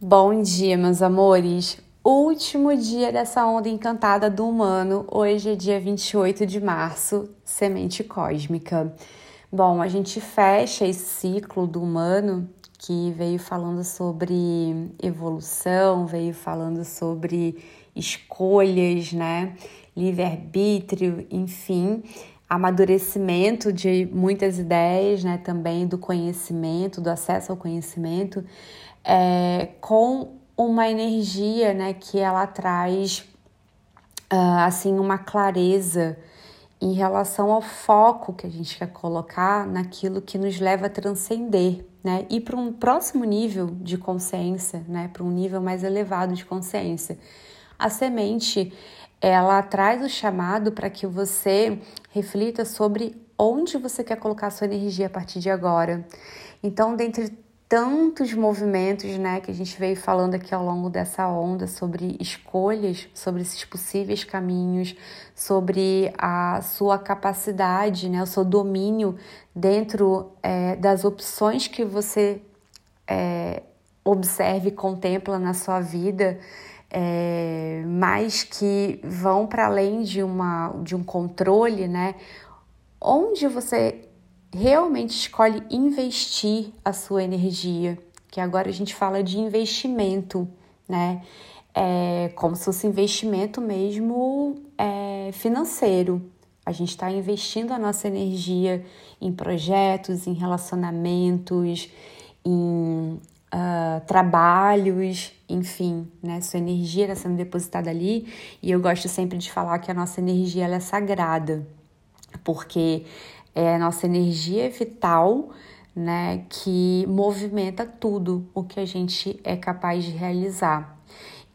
Bom dia, meus amores! Último dia dessa onda encantada do humano. Hoje é dia 28 de março, semente cósmica. Bom, a gente fecha esse ciclo do humano que veio falando sobre evolução, veio falando sobre escolhas, né? Livre-arbítrio, enfim, amadurecimento de muitas ideias, né? Também do conhecimento, do acesso ao conhecimento é, com uma energia, né, que ela traz uh, assim uma clareza em relação ao foco que a gente quer colocar naquilo que nos leva a transcender, né, e para um próximo nível de consciência, né, para um nível mais elevado de consciência. A semente ela traz o chamado para que você reflita sobre onde você quer colocar sua energia a partir de agora. Então, dentre tantos movimentos, né, que a gente veio falando aqui ao longo dessa onda sobre escolhas, sobre esses possíveis caminhos, sobre a sua capacidade, né, o seu domínio dentro é, das opções que você é, observa e contempla na sua vida. É, mas que vão para além de, uma, de um controle, né? Onde você realmente escolhe investir a sua energia, que agora a gente fala de investimento, né? É como se fosse investimento mesmo é, financeiro. A gente está investindo a nossa energia em projetos, em relacionamentos, em trabalhos, enfim, né? Sua energia está sendo depositada ali. E eu gosto sempre de falar que a nossa energia ela é sagrada, porque é a nossa energia vital, né, que movimenta tudo o que a gente é capaz de realizar.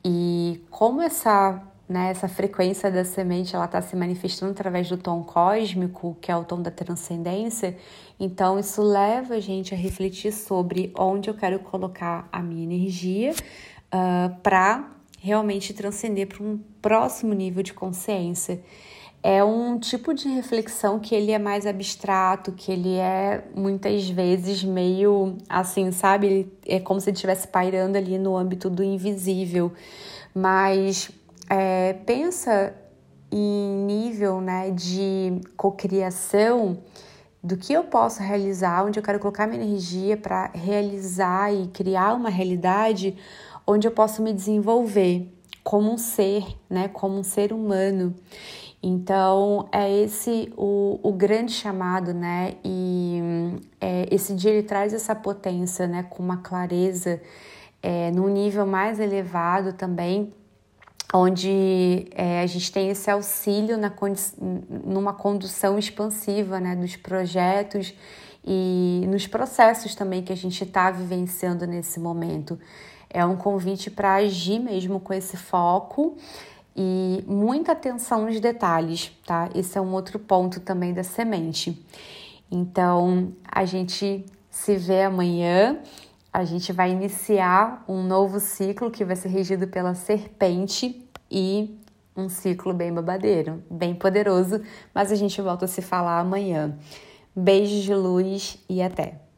E como essa, né, essa frequência da semente ela está se manifestando através do tom cósmico, que é o tom da transcendência, então isso leva a gente a refletir sobre onde eu quero colocar a minha energia uh, ah, para realmente transcender para um próximo nível de consciência é um tipo de reflexão que ele é mais abstrato, que ele é muitas vezes meio assim, sabe? É como se ele estivesse pairando ali no âmbito do invisível. Mas é, pensa em nível né, de cocriação do que eu posso realizar, onde eu quero colocar minha energia para realizar e criar uma realidade onde eu posso me desenvolver como um ser, né, como um ser humano. Então, é esse o, o grande chamado, né? E é, esse dia ele traz essa potência, né? Com uma clareza, é, num nível mais elevado também, onde é, a gente tem esse auxílio na numa condução expansiva, né? Dos projetos e nos processos também que a gente está vivenciando nesse momento. É um convite para agir mesmo com esse foco e muita atenção nos detalhes, tá? Esse é um outro ponto também da semente. Então, a gente se vê amanhã. A gente vai iniciar um novo ciclo que vai ser regido pela serpente e um ciclo bem babadeiro, bem poderoso, mas a gente volta a se falar amanhã. Beijos de luz e até!